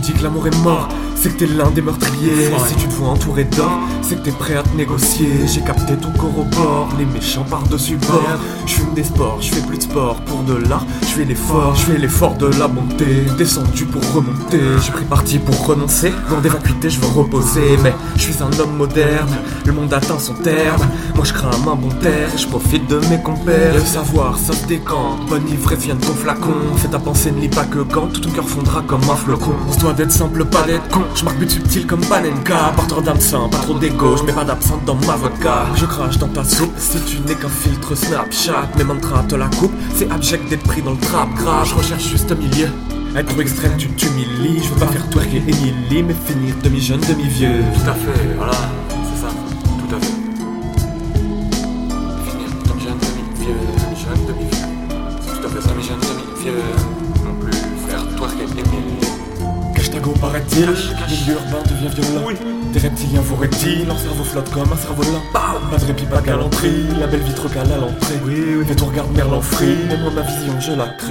que l'amour est mort, c'est que t'es l'un des meurtriers. Si tu te vois entouré d'or, c'est que t'es prêt à te négocier. J'ai capté tout corps les méchants par-dessus bord. Je fume des sports, je fais plus de sport pour de l'art. Je fais l'effort, je fais l'effort de la montée. Descendu pour remonter, j'ai pris parti pour renoncer. Dans des vacuités, je veux reposer. Mais je suis un homme moderne, le monde atteint son terme. Moi je crame un bon terre, je profite de mes compères. Le savoir, ça se décante. Bonne ivresse vient de ton flacon. Fais ta pensée, ne lis pas que quand tout ton cœur fondra comme un flocon. On se doit d'être simple, pas d'être con. Je marque but subtil comme Panenka. Porteur d'âme pas trop d'égo. Je mets pas d'absinthe dans ma vodka. Je crache dans ta soupe si tu n'es qu'un filtre Snapchat. Mes mantras te la coupe, c'est abject d'être pris dans le trap grave. Je recherche juste un milieu. Être trop extrême, tu t'humilies. Je veux pas faire twerker Emily, mais finir demi-jeune, demi-vieux. Tout à fait, voilà, c'est ça, tout à fait. Finir demi-jeune, demi-vieux, demi-jeune, demi-vieux. Tout à fait, demi-jeune, demi-vieux. Cache-tago paraît-il, milieu urbain devient violent. Des reptiliens vous reptiles, leur cerveau flotte comme un cerf-volant. Pas de répit, pas de galanterie, la belle vitre cale à l'entrée. Oui, oui, mais ton regarde Merlan Free, mais moi ma vision je la crée.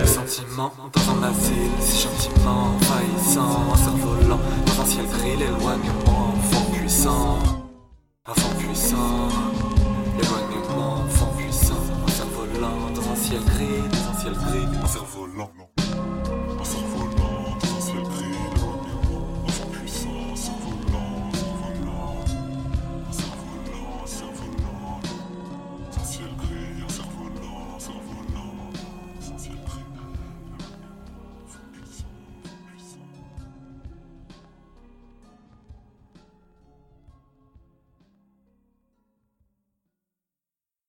Le sentiment dans un asile, si gentiment envahissant, un cerf-volant dans un ciel gris, l'éloignement, enfant puissant, enfant puissant, l'éloignement,